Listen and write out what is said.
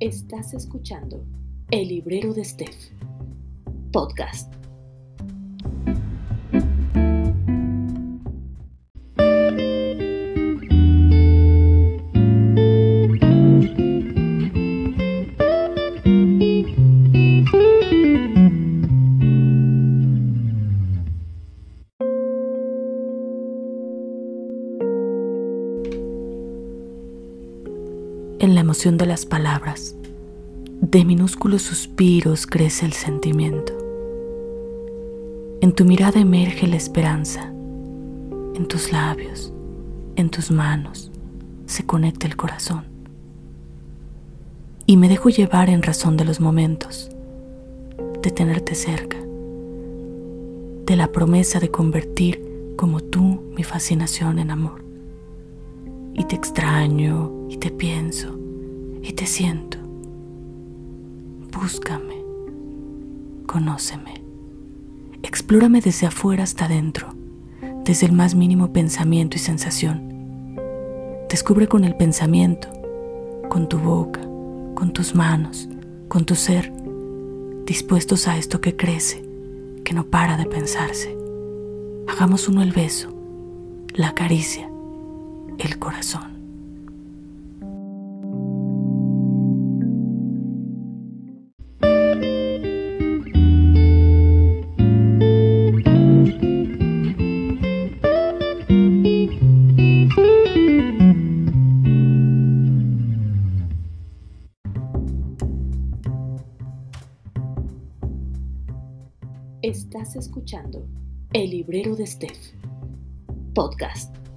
Estás escuchando El Librero de Steph, podcast. En la emoción de las palabras, de minúsculos suspiros crece el sentimiento. En tu mirada emerge la esperanza. En tus labios, en tus manos, se conecta el corazón. Y me dejo llevar en razón de los momentos, de tenerte cerca, de la promesa de convertir como tú mi fascinación en amor y te extraño y te pienso y te siento. Búscame, conóceme, explórame desde afuera hasta adentro, desde el más mínimo pensamiento y sensación. Descubre con el pensamiento, con tu boca, con tus manos, con tu ser, dispuestos a esto que crece, que no para de pensarse. Hagamos uno el beso, la caricia, el corazón. Estás escuchando El Librero de Steph, podcast.